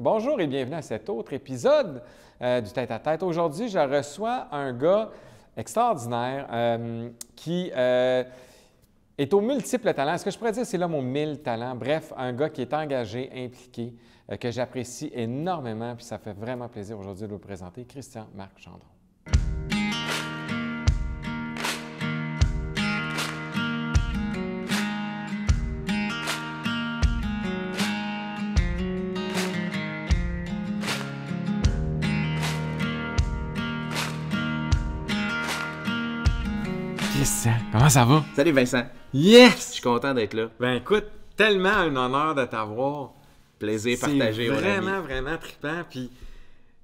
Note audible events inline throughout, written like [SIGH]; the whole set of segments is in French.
Bonjour et bienvenue à cet autre épisode euh, du Tête à Tête. Aujourd'hui, je reçois un gars extraordinaire euh, qui euh, est aux multiples talents. Est-ce que je pourrais dire c'est là mon mille talents? Bref, un gars qui est engagé, impliqué, que j'apprécie énormément, puis ça fait vraiment plaisir aujourd'hui de vous présenter, Christian Marc Chandron. Christian, comment ça va? Salut Vincent. Yes! Je suis content d'être là. Ben écoute, tellement un honneur de t'avoir. Plaisir partagé, vraiment, vraiment trippant. Puis, tu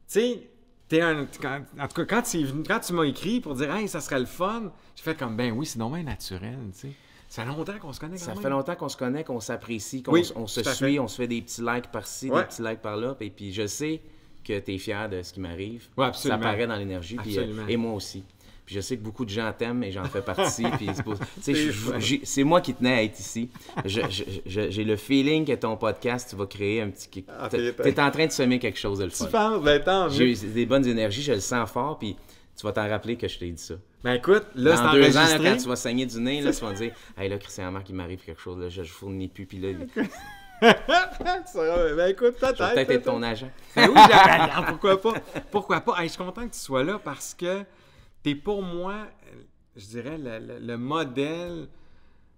sais, t'es un. quand- en tout cas, quand, tu es venu- quand tu m'as écrit pour dire, hey, ça serait le fun, j'ai fait comme, ben oui, c'est normal naturel, tu sais. Ça fait longtemps qu'on se connaît quand Ça même. fait longtemps qu'on se connaît, qu'on s'apprécie, qu'on Oui, s- on se suit, fait. on se fait des petits likes par-ci, Ouais. des petits likes par-là. Et puis je sais que tu es fier de ce qui m'arrive. Ouais, absolument. Ça paraît dans l'énergie. puis, euh, Absolument. et moi aussi. Puis je sais que beaucoup de gens t'aiment et j'en fais partie. [LAUGHS] puis c'est tu moi qui tenais à être ici. J'ai le feeling que ton podcast, tu vas créer un petit... Ah, T'es t'es- t'es en train de semer quelque chose de le Tu fun. penses, ben. J'ai des bonnes énergies, je le sens fort, puis tu vas t'en rappeler que je t'ai dit ça. Ben écoute, là, Dans c'est deux ans, là, quand tu vas saigner du nez, là, tu vas te dire Hey là, Christian Marc, il m'arrive quelque chose, là, je, je fournis plus, puis là, [LAUGHS] ben écoute, peut-être. peut-être être ton agent. Ben oui, regarde, pourquoi pas? Pourquoi pas? Hey, je suis content que tu sois là parce que tu es pour moi, euh, je dirais, le, le- le modèle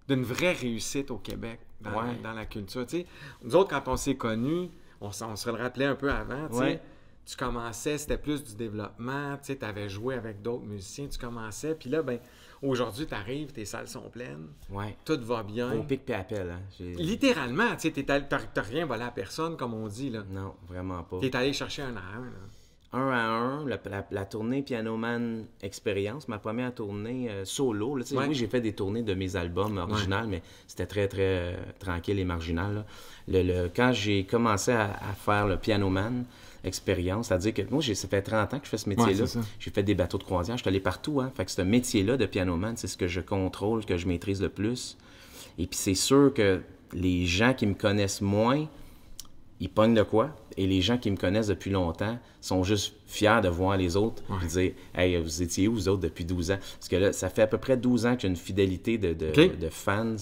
d'une vraie réussite au Québec dans, Ouais. dans la culture. Tu sais, nous autres, quand on s'est connus, on, on se le rappelait un peu avant, tu Ouais. tu commençais, c'était plus du développement, tu avais joué avec d'autres musiciens, tu commençais, puis là, ben, aujourd'hui, tu arrives, tes salles sont pleines, Ouais. tout va bien. Au pic puis appel, hein. Littéralement, tu t'as rien volé à personne, comme on dit, là. Non, vraiment pas. T'es allé chercher un à un, là. Un à un, la, la- la tournée Piano Man Experience, ma première tournée euh, solo. là, Ouais. Oui, j'ai fait des tournées de mes albums originaux, mais c'était très, très euh, tranquille et marginal. Le, le- quand j'ai commencé à, à faire le Piano Man Experience, c'est-à-dire que moi, j'ai- ça fait 30 ans que je fais ce métier-là. j'ai fait des bateaux de croisière, je suis allé partout. Hein, fait que ce métier-là de Piano Man, c'est ce que je contrôle, que je maîtrise le plus. Et puis c'est sûr que les gens qui me connaissent moins, ils pognent de quoi. Et les gens qui me connaissent depuis longtemps sont juste fiers de voir les autres et dire Hey, vous étiez où, vous autres, depuis 12 ans Parce que là, ça fait à peu près 12 ans qu'il y a une fidélité de, de, fans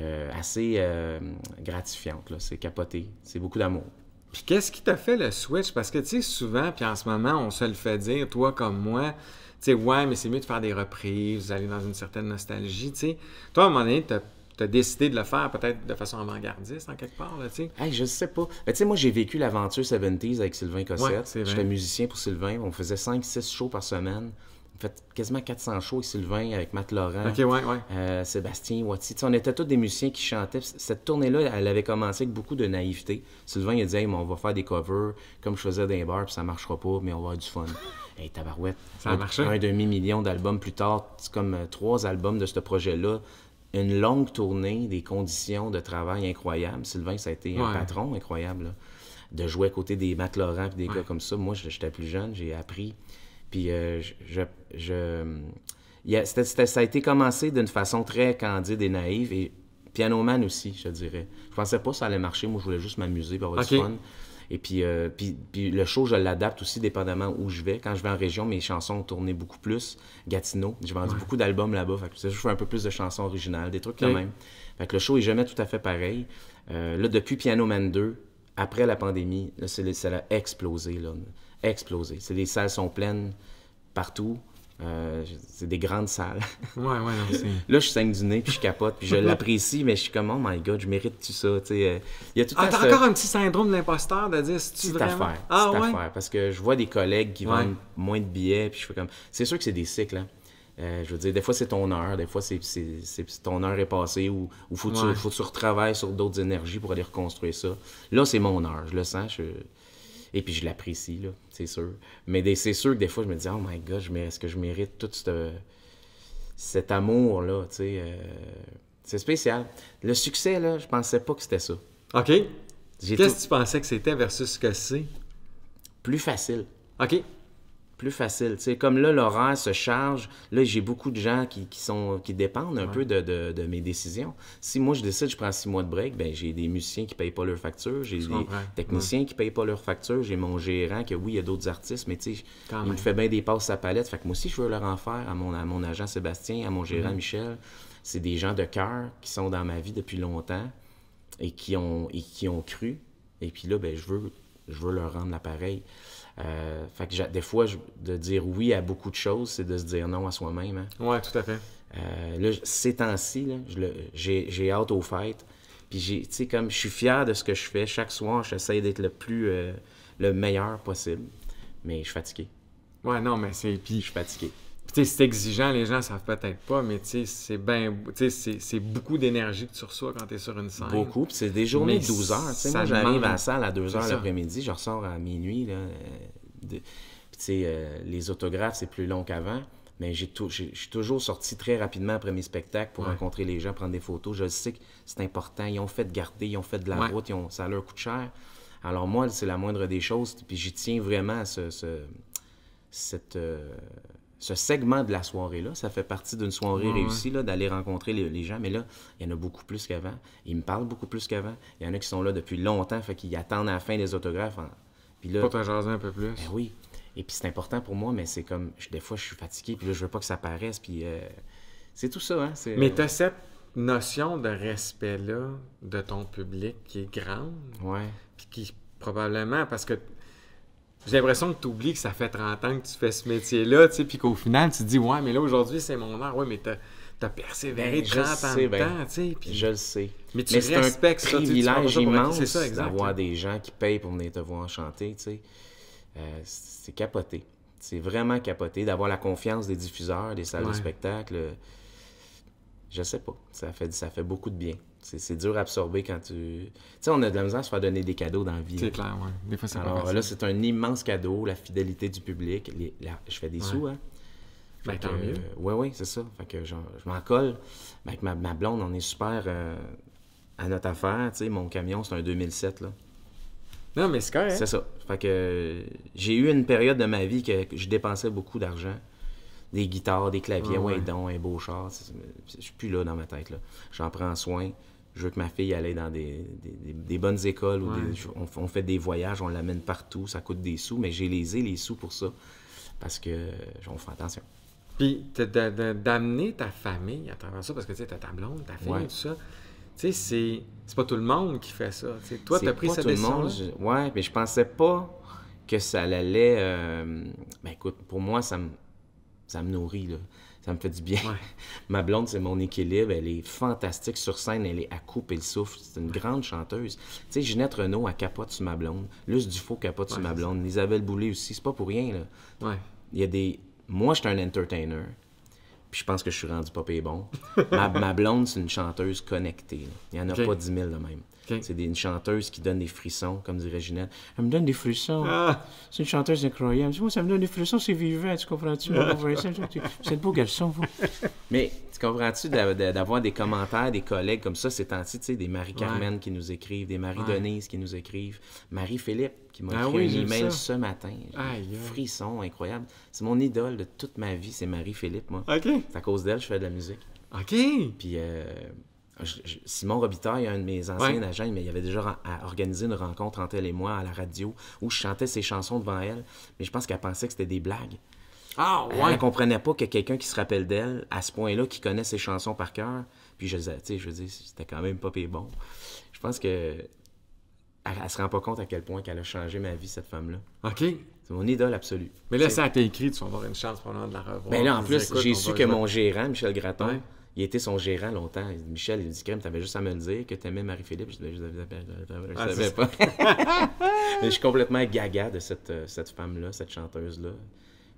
euh, assez euh, gratifiante. C'est capoté. C'est beaucoup d'amour. Puis qu'est-ce qui t'a fait le switch? Parce que, tu sais, souvent, puis en ce moment, on se le fait dire, toi comme moi, tu sais, ouais, mais c'est mieux de faire des reprises, d'aller dans une certaine nostalgie, tu sais. Toi, à un moment donné, t'as as décidé de le faire peut-être de façon avant-gardiste, en quelque part, là, tu sais? Hey, je sais pas. Tu sais, moi, j'ai vécu l'aventure 70s avec Sylvain Cossette. J'étais musicien pour Sylvain. On faisait 5-6 shows par semaine. On fait quasiment 400 shows avec Sylvain, avec Matt Laurent. OK, ouais, ouais. Euh, Sébastien. Tu sais, on était tous des musiciens qui chantaient. Cette tournée-là, elle avait commencé avec beaucoup de naïveté. Sylvain, il a dit Hey, mais on va faire des covers comme je faisais dans les bars, puis ça marchera pas, mais on va avoir du fun. [LAUGHS] hey, tabarouette. Ça a un, marché. Un demi-million d'albums plus tard, comme euh, trois albums de ce projet-là. Une longue tournée, des conditions de travail incroyables. Sylvain, ça a été un patron incroyable. là. De jouer à côté des Laurent puis des gars comme ça. Moi, j'étais plus jeune, j'ai appris. Puis euh, je, je, ça a été commencé d'une façon très candide et naïve. Et Piano Man aussi, je dirais. Je pensais pas que ça allait marcher. Moi, je voulais juste m'amuser, puis avoir du fun. Et puis, euh, puis, puis le show, je l'adapte aussi dépendamment où je vais. Quand je vais en région, mes chansons ont tourné beaucoup plus. Gatineau, j'ai vendu beaucoup d'albums là-bas. Fait que je fais un peu plus de chansons originales, des trucs quand même. Fait que le show est jamais tout à fait pareil. Euh, là, depuis Piano Man 2, après la pandémie, là, ça a explosé. Là, explosé. C'est, les salles sont pleines partout. Euh, c'est des grandes salles. Ouais, ouais, non. Là, je saigne du nez, puis je capote, puis je [LAUGHS] l'apprécie, mais je suis comme, oh my god, je mérite-tu ça? Tu sais, euh, il y a tout Ah, t'as encore un petit syndrome de l'imposteur de dire si tu petite vraiment... affaire. Ah, ouais? affaire. Parce que je vois des collègues qui Ouais. vendent moins de billets, puis je fais comme. C'est sûr que c'est des cycles, hein. Euh, je veux dire, des fois c'est ton heure, des fois c'est, ton heure est passée ou, ou faut, que Ouais. tu, faut que tu retravailles sur d'autres énergies pour aller reconstruire ça. Là, c'est mon heure, je le sens. je- Et puis je l'apprécie, là, c'est sûr. Mais c'est sûr que des fois je me dis, oh my god, est-ce que je mérite tout ce- cet amour-là, tu sais. euh, C'est spécial. Le succès, là, je pensais pas que c'était ça. OK. Qu'est-ce tout que tu pensais que c'était versus ce que c'est? plus facile. OK. Plus facile. Sais, comme là, l'horaire se charge. Là, j'ai beaucoup de gens qui, qui sont, qui dépendent un peu de, de- de mes décisions. Si moi, je décide, je prends six mois de break, ben, j'ai des musiciens qui payent pas leurs factures, j'ai des techniciens qui payent pas leurs factures, j'ai mon gérant, que oui, il y a d'autres artistes, mais tu sais, il me fait bien des passes à palette. Fait que moi aussi, je veux leur en faire à mon, à mon agent Sébastien, à mon Mhm. gérant Michel. C'est des gens de cœur qui sont dans ma vie depuis longtemps et qui ont, et qui ont cru. Et puis là, ben, je veux, je veux leur rendre l'appareil. Euh, fait que des fois, je- de dire oui à beaucoup de choses, c'est de se dire non à soi-même. hein. Ouais, tout à fait. Euh, là, ces temps-ci, je j'ai hâte aux fêtes. Puis, tu sais, comme je suis fier de ce que je fais, chaque soir, j'essaie d'être le plus, euh, le meilleur possible. Mais je suis fatigué. Ouais, non, mais c'est. Je Puis, suis fatigué. C'est exigeant, les gens savent peut-être pas, mais c'est ben, c'est- beaucoup d'énergie que tu reçois quand tu es sur une scène. Beaucoup. Puis c'est des journées Mais de 12 heures. Tu sais, ça moi, j'arrive à la salle à 2 heures l'après-midi, je ressors à minuit. Là, euh, de- Puis, euh, les autographes, c'est plus long qu'avant. Mais je suis toujours sorti très rapidement après mes spectacles pour Ouais. rencontrer les gens, prendre des photos. Je sais que c'est important. Ils ont fait de garder, ils ont fait de la Ouais. route, ils ont- ça leur coûte cher. Alors moi, c'est la moindre des choses. Puis j'y tiens vraiment à ce, ce- cette, euh, ce segment de la soirée-là. Ça fait partie d'une soirée Ouais, réussie, là, d'aller rencontrer les, les gens. Mais là, il y en a beaucoup plus qu'avant. Ils me parlent beaucoup plus qu'avant. Il y en a qui sont là depuis longtemps, fait qu'ils attendent à la fin des autographes. en- Puis là, jaser un peu plus. ben oui. Et puis c'est important pour moi, mais c'est comme, je- des fois, je suis fatigué, puis là, je veux pas que ça paraisse, puis euh, c'est tout ça, hein. Mais tu as cette notion de respect-là de ton public qui est grande, Ouais. puis qui probablement, parce que j'ai l'impression que tu oublies que ça fait 30 ans que tu fais ce métier-là, tu sais, puis qu'au final, tu te dis, ouais, mais là, aujourd'hui, c'est mon heure. Ouais, mais t'as as persévéré Ben, je 30 ans sais, de ben, temps, tu sais. Je le sais. Mais tu c'est un respectes ça, tu privilège pas ça acquis. immense C'est ça, exact. d'avoir des gens qui payent pour venir te voir chanter, tu sais. Euh, c'est capoté. C'est vraiment capoté d'avoir la confiance des diffuseurs, des salles Ouais. de spectacle. Je sais pas. Ça fait, ça fait beaucoup de bien. C'est c'est dur à absorber quand tu... Tu sais, on a de la misère à se faire donner des cadeaux dans la vie. C'est clair, ouais. Des fois, c'est Alors là, c'est un immense cadeau, la fidélité du public. Les- la- je fais des Ouais. sous, hein. Ben, Fait tant que, mieux. ouais, ouais, c'est ça. Fait que genre, je m'en colle. Ben, avec ma, ma blonde, on est super euh, à notre affaire. Tu sais, mon camion, c'est un 2007, là. Non, mais c'est correct. C'est ça. Fait que j'ai eu une période de ma vie que je dépensais beaucoup d'argent. Des guitares, des claviers, Ah ouais. ouais, donc, un beau char. Je suis plus là dans ma tête, là. J'en prends soin. Je veux que ma fille aille dans des, des- bonnes écoles. Ou Ouais. des- on, on fait des voyages, on l'amène partout. Ça coûte des sous, mais j'ai les ai, les sous pour ça. Parce que on fait attention. Puis d'amener ta famille à travers ça, parce que tu sais, t'as ta blonde, ta fille, Ouais. tout ça. Tu sais, c'est c'est pas tout le monde qui fait ça. tu. Toi, C'est t'as pris pas cette tout le décision monde. je- Ouais, mais je pensais pas que ça allait. euh, Ben écoute, pour moi, ça me, ça me nourrit, là. Ça me fait du bien. Ouais. [LAUGHS] Ma blonde, c'est mon équilibre. Elle est fantastique sur scène. Elle est à couper le souffle. C'est une grande chanteuse. Tu sais, Ginette Renault, elle capote sur ma blonde. Luce Dufault capote sur Ouais, ma c'est blonde. Isabelle Boulay aussi. C'est pas pour rien, là. Ouais. Il y a des. Moi, je suis un entertainer. Puis je pense que je suis rendu pas payé bon. [LAUGHS] ma, ma blonde, c'est une chanteuse connectée. là. Il n'y en a pas 10 000 de même. C'est une chanteuse qui donne des frissons, comme dirait Ginette. Elle me donne des frissons. Ah! C'est une chanteuse incroyable. Moi, ça me donne des frissons, c'est vivant, tu comprends-tu? Tu- C'est beau garçon, vous. [LAUGHS] Mais tu comprends-tu d'a- d'a- d'avoir des commentaires, des collègues comme ça, ces temps-ci, tu sais, des Marie-Carmen qui nous écrivent, des Marie-Denise qui nous écrivent, Marie-Philippe qui m'a Ah écrit oui, un email ça. ce matin. Aïe, aïe. Frisson, incroyable. C'est mon idole de toute ma vie, c'est Marie-Philippe, moi. OK. C'est à cause d'elle, je fais de la musique. OK. Puis euh, je- je- Simon Robitaille, un de mes anciens Ouais. agents, mais il avait déjà organisé une rencontre entre elle et moi à la radio où je chantais ses chansons devant elle. Mais je pense qu'elle pensait que c'était des blagues. Ah, Elle ouais. ne comprenait pas que quelqu'un qui se rappelle d'elle, à ce point-là, qui connaît ses chansons par cœur, puis je disais, tu sais, je veux dire, c'était quand même pas pire bon. Je pense que elle, elle se rend pas compte à quel point qu'elle a changé ma vie, cette femme-là. OK. C'est mon idole absolue. Mais là, ça a été écrit, tu vas avoir une chance probablement de la revoir. Ben là, en plus, j'ai su que mon gérant, Michel Gratton, Ouais. Il était son gérant longtemps. Il dit, Michel, il dit, Crème, t'avais juste à me le dire que t'aimais Marie-Philippe. Je, je, Ah, savais pas. [LAUGHS] [LAUGHS] Mais je suis complètement gaga de cette, euh, cette femme-là, cette chanteuse-là.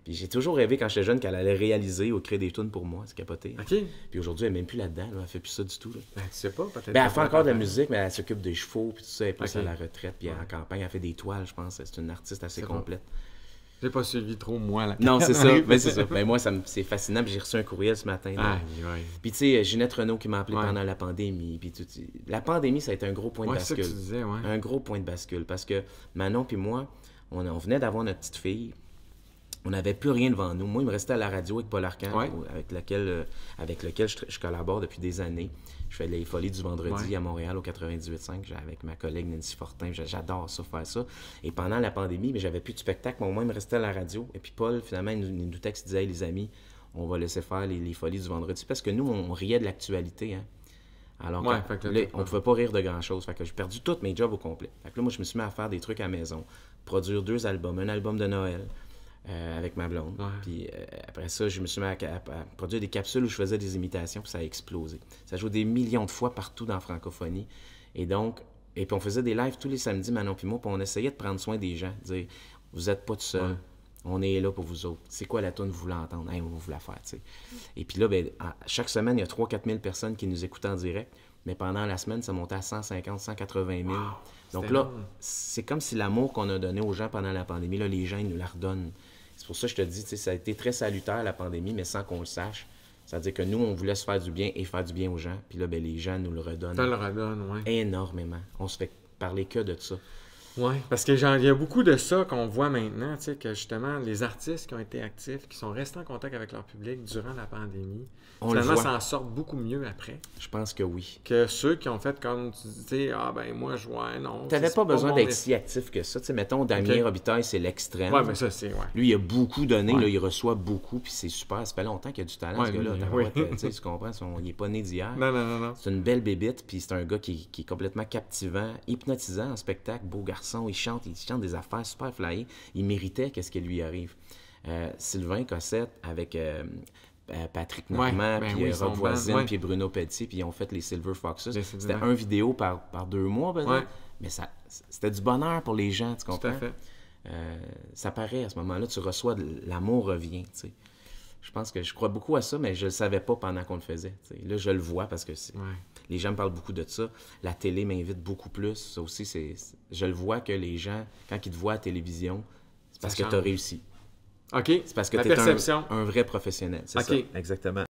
Puis j'ai toujours rêvé quand j'étais jeune qu'elle allait réaliser ou créer des tunes pour moi. C'est capoté. Puis aujourd'hui, elle n'est même plus là-dedans. Là. Elle fait plus ça du tout. là. Ben, tu sais pas, peut-être. Ben, elle fait encore de la musique, mais elle s'occupe des chevaux, puis tout ça. Elle est plus Ok. à la retraite, puis elle est en campagne. Elle fait des toiles, je pense. C'est une artiste assez bon. J'ai pas suivi trop, moi, là. Non, c'est ça. [LAUGHS] Ben, c'est ça. Ben, moi, ça c'est fascinant. J'ai reçu un courriel ce matin. Puis tu sais, Ginette Renault qui m'a appelé Ouais. pendant la pandémie. Puis la pandémie, ça a été un gros point de ça que bascule. tu disais, ouais. Un gros point de bascule. Parce que Manon puis moi, on, on venait d'avoir notre petite fille. On n'avait plus rien devant nous. Moi, il me restait à la radio avec Paul Arcand, Ouais. avec, laquelle, euh, avec lequel je, je collabore depuis des années. Je fais les folies du vendredi Ouais. à Montréal au 98.5 j'ai- avec ma collègue Nancy Fortin. J'a- J'adore ça, faire ça. Et pendant la pandémie, mais j'avais plus de spectacle, mais au moins, il me restait à la radio. Et puis Paul, finalement, il nous, nous texte, il disait Hey, les amis, on va laisser faire les, les folies du vendredi. Parce que nous, on riait de l'actualité. Hein. Alors, Ouais, quand- là, on pas- pouvait pas rire de grand-chose. Fait que j'ai perdu tous mes jobs au complet. Fait que là, moi, je me suis mis à faire des trucs à la maison. Produire deux albums. Un album de Noël euh, avec ma blonde. Ouais. Puis euh, après ça, je me suis mis à, à- à produire des capsules où je faisais des imitations, puis ça a explosé. Ça joue des millions de fois partout dans la francophonie. Et donc, et puis on faisait des lives tous les samedis, Manon puis moi, puis on essayait de prendre soin des gens, dire vous êtes pas tout seul. Ouais. On est là pour vous autres. C'est quoi la tune vous voulez entendre? Hey, on va vous la faire, tu sais. Et puis là, ben, à- chaque semaine, il y a 3-4 000 personnes qui nous écoutent en direct. Mais pendant la semaine, ça montait à 150, 180 000. Donc là, c'est comme si l'amour qu'on a donné aux gens pendant la pandémie, là, les gens, ils nous la redonnent. C'est pour ça que je te dis, ça a été très salutaire, la pandémie, mais sans qu'on le sache. C'est-à-dire que nous, on voulait se faire du bien et faire du bien aux gens. Puis là, ben, les gens nous le redonnent Ça le redonne, ouais. énormément. On se fait parler que de ça. Oui, parce que genre, il y a beaucoup de ça qu'on voit maintenant, tu sais, que justement, les artistes qui ont été actifs, qui sont restés en contact avec leur public durant la pandémie, On le finalement, s'en sortent beaucoup mieux après Je pense que oui. que ceux qui ont fait comme tu disais, ah ben moi, je vois, non. Tu n'avais pas besoin d'être si actif que ça. Tu sais, mettons, Damien. Robitaille, c'est l'extrême. Ouais, mais ça, c'est, ouais. Lui, il a beaucoup donné, Ouais. là, il reçoit beaucoup, puis c'est super. Ça fait longtemps qu'il a du talent, Ouais, ce gars-là. oui. tu comprends, son- il n'est pas né d'hier. Non, non, non, non. C'est une belle bébite, puis c'est un gars qui, qui est complètement captivant, hypnotisant en spectacle, beau garçon, il chante, il chante des affaires super flyées. Il méritait qu'est-ce qui lui arrive. Euh, Sylvain Cossette avec euh, euh, Patrick Normand, ben puis oui, Rob Voisine, puis Bruno Pelletier, puis ils ont fait les Silver Foxes. C'était un vidéo par, par deux mois, Ouais. mais ça, c'était du bonheur pour les gens, tu Tout comprends? à fait. Euh, ça paraît à ce moment-là, tu reçois l'amour revient, tu sais. Je pense que je crois beaucoup à ça, mais je le savais pas pendant qu'on le faisait. tu sais. Là, je le vois parce que c'est- Ouais. Les gens me parlent beaucoup de ça. La télé m'invite beaucoup plus. Ça aussi, c'est, c'est- je le vois que les gens, quand ils te voient à la télévision, c'est parce Ça que tu as réussi. OK. C'est parce que La tu es un, un vrai professionnel. C'est ça, exactement.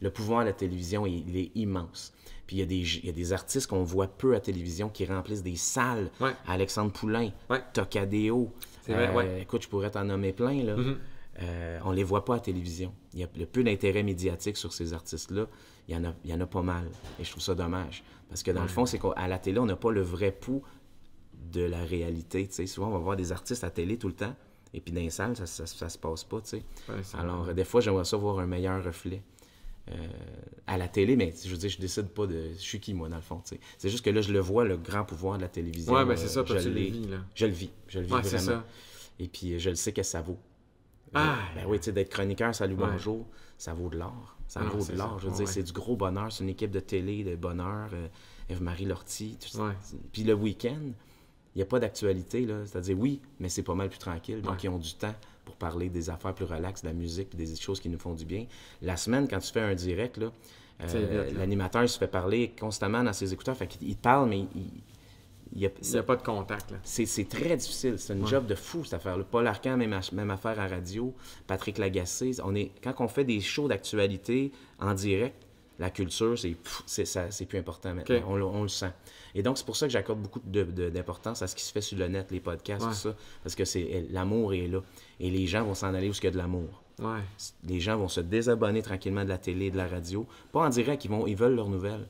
Le pouvoir de la télévision, il, il est immense. Puis il y, a des, il y a des artistes qu'on voit peu à télévision qui remplissent des salles. Ouais. Alexandre Poulain, Ouais. Tocadéo. C'est vrai, Euh, ouais. Écoute, je pourrais t'en nommer plein. Là. Mhm. Euh, on les voit pas à télévision. Il y a le peu d'intérêt médiatique sur ces artistes-là. Il y, en a, il y en a pas mal. Et je trouve ça dommage. Parce que dans le fond, c'est qu'à la télé, on n'a pas le vrai pouls de la réalité. Souvent, on va voir des artistes à télé tout le temps. Et puis dans les salles, ça, ça, ça se passe pas. Ouais, Alors, euh, des fois, j'aimerais ça voir un meilleur reflet. euh, à la télé, mais je veux dire, je décide pas de. Je suis qui, moi, dans le fond. C'est juste que là, je le vois, le grand pouvoir de la télévision. Ouais, ben c'est euh, ça, toi, je tu le vis, là. Je le vis. Je le vis Ouais, vraiment. ça. Et puis, euh, je le sais que ça vaut. Ah! Euh, ben oui, tu sais, d'être chroniqueur, salut, Ouais. bonjour, ça vaut de l'or. Ça Ah non, vaut de l'or. Je veux Ouais, dire, c'est du gros bonheur. C'est une équipe de télé, de bonheur. euh, Eve-Marie Lortie. tout ça. Ouais. Puis le week-end, il n'y a pas d'actualité. là. C'est-à-dire, oui, mais c'est pas mal plus tranquille. Donc, ils ont du temps pour parler des affaires plus relaxes, de la musique, puis des choses qui nous font du bien. La semaine, quand tu fais un direct, là, euh, l'animateur se fait parler constamment dans ses écouteurs. Fait qu'il parle, mais il, il a, n'y a pas de contact, là. c'est, très difficile. C'est une Ouais. job de fou, cette affaire-là. Paul Arcand, même, même affaire à radio. Patrick Lagacé. On est, quand on fait des shows d'actualité en direct, la culture, c'est, plus important maintenant. On, le- on le sent. Et donc, c'est pour ça que j'accorde beaucoup de- de- d'importance à ce qui se fait sur le net, les podcasts, Ouais. tout ça. Parce que c'est, l'amour est là. Et les gens vont s'en aller où il y a de l'amour. Ouais. Les gens vont se désabonner tranquillement de la télé et de la radio. Pas en direct, ils, vont, ils veulent leurs nouvelles.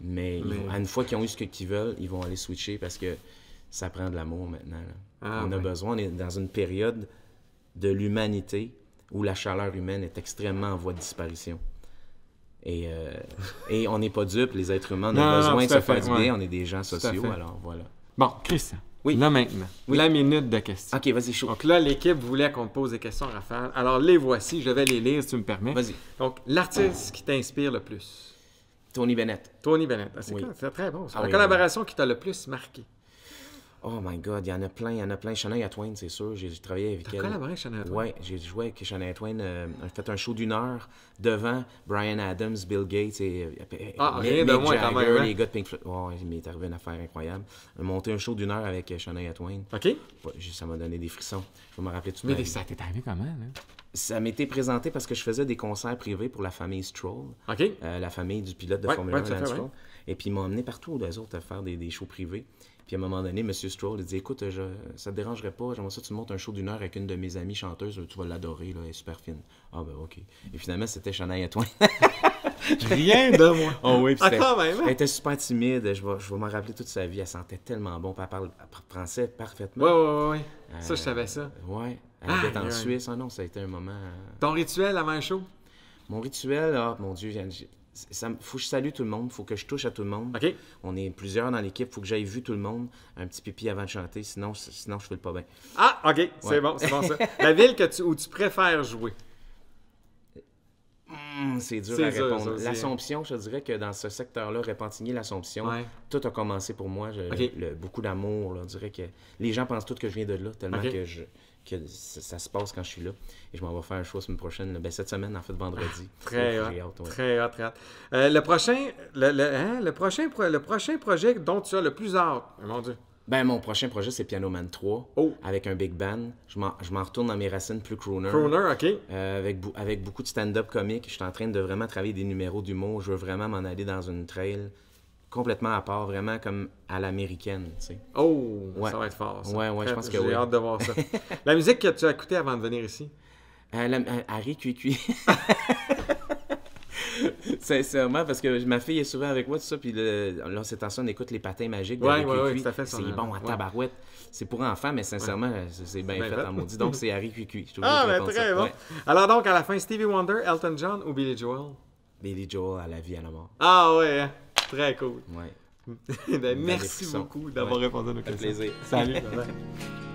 Mais, ils Mais- vont- à une fois qu'ils ont eu ce qu'ils veulent, ils vont aller switcher parce que ça prend de l'amour maintenant. Ah, on a ouais. besoin, on est dans une période de l'humanité où la chaleur humaine est extrêmement en voie de disparition. Et, euh, et on n'est pas dupes, les êtres humains, on a non, besoin non, de se faire du ouais. bien, on est des gens sociaux, alors voilà. Bon, Christian. Oui. Là maintenant, Oui. la minute de questions. Ok, vas-y, chaud. Donc là, l'équipe voulait qu'on te pose des questions, Raphaël. Alors les voici, je vais les lire si tu me permets. Vas-y. Donc, l'artiste qui t'inspire le plus. Tony Bennett. Tony Bennett. Ah, c'est Oui. très bon. ça. Ah La oui, collaboration qui t'a le plus marqué. Oh my God, il y en a plein, il y en a plein. Shania Twain, c'est sûr, j'ai travaillé avec T'as elle. collaboré avec Shania Twain? Ouais, j'ai joué avec Shania Twain. euh, on a fait un show d'une heure devant Brian Adams, Bill Gates et euh, Ah, Mick- rien de Mick moins quand Jagger, même, hein? les gars de Pink Floyd. Ouais, il m'est arrivé une affaire incroyable. On a monté un show d'une heure avec euh, Shania Twain. OK. Ouais, ça m'a donné des frissons. Je vais me rappeler tout Mais ma vie? ça t'est arrivé comment, là? Ça m'était présenté parce que je faisais des concerts privés pour la famille Stroll. OK. euh, la famille du pilote de Ouais, Formule ouais, 1, tout à Lance fait, Stroll. Et puis ils m'ont emmené partout, eux autres, à faire des, des shows privés. Puis à un moment donné, M. Stroll, il dit Écoute, je, ça te dérangerait pas, j'aimerais ça, tu montes un show d'une heure avec une de mes amies chanteuses, tu vas l'adorer, là, elle est super fine. Ah, ben, OK. Et finalement, c'était Shania Twain. [LAUGHS] [LAUGHS] Rien de moi. Oh oui, Ah, c'était- quand même, hein? Elle était super timide, je vais, je vais m'en rappeler toute sa vie, elle sentait tellement bon, puis elle parle français parfaitement. Ouais, ouais, ouais. Ça, je Euh, savais ça. Ouais, elle Ah, était en aïe. Suisse, ah non, ça a été un moment. euh, Ton rituel avant un show? Mon rituel, ah, mon Dieu, ça, faut que je salue tout le monde, faut que je touche à tout le monde. OK. On est plusieurs dans l'équipe, faut que j'aille vu tout le monde, un petit pipi avant de chanter, sinon, sinon je fais le pas bien. Ah, OK. C'est bon, c'est bon ça. [LAUGHS] La ville que tu, où tu préfères jouer? Hum, c'est dur à dur, répondre. L'Assomption, je dirais que dans ce secteur-là, Repentigny, l'Assomption, Ouais. tout a commencé pour moi. Je- Ok. le- beaucoup d'amour, que les gens pensent tout que je viens de là, tellement que, je, que ça, ça se passe quand je suis là. Et je m'en vais faire un show la semaine prochaine, ben, cette semaine, en fait, vendredi. Très hot. j'ai hâte, ouais. Très hot, très hot. Euh, le prochain, le, le- hein, le prochain, pro- le prochain projet dont tu as le plus hâte. Mon Dieu. Ben, mon prochain projet, c'est Piano Man 3, Oh. avec un big band. Je m'en retourne dans mes racines plus crooner. Crooner, OK. Euh, avec, avec beaucoup de stand-up comique. Je suis en train de vraiment travailler des numéros d'humour. Je veux vraiment m'en aller dans une trail complètement à part, vraiment comme à l'américaine, tu sais. Oh, Ouais. ça va être fort. Ça. Ouais, ouais, je pense que J'ai oui. hâte de voir ça. [LAUGHS] la musique que tu as écoutée avant de venir ici? Euh, la- euh, Harry Cui [LAUGHS] [LAUGHS] Sincèrement, parce que ma fille est souvent avec moi, tout ça, puis là, c'est temps on écoute les patins magiques de Ouais, Harry ouais, ouais, tout à fait, C'est bon à tabarouette. C'est pour enfants, mais sincèrement, c'est- bien Bien fait en maudit. Donc, c'est Harry obligé Ah, ben très bon. Alors donc, à la fin, Stevie Wonder, Elton John ou Billy Joel? Billy Joel à la vie, à la mort. Ah ouais, hein? très cool. Ouais. [LAUGHS] Ben, merci beaucoup d'avoir répondu à nos questions. plaisir. Salut. [LAUGHS]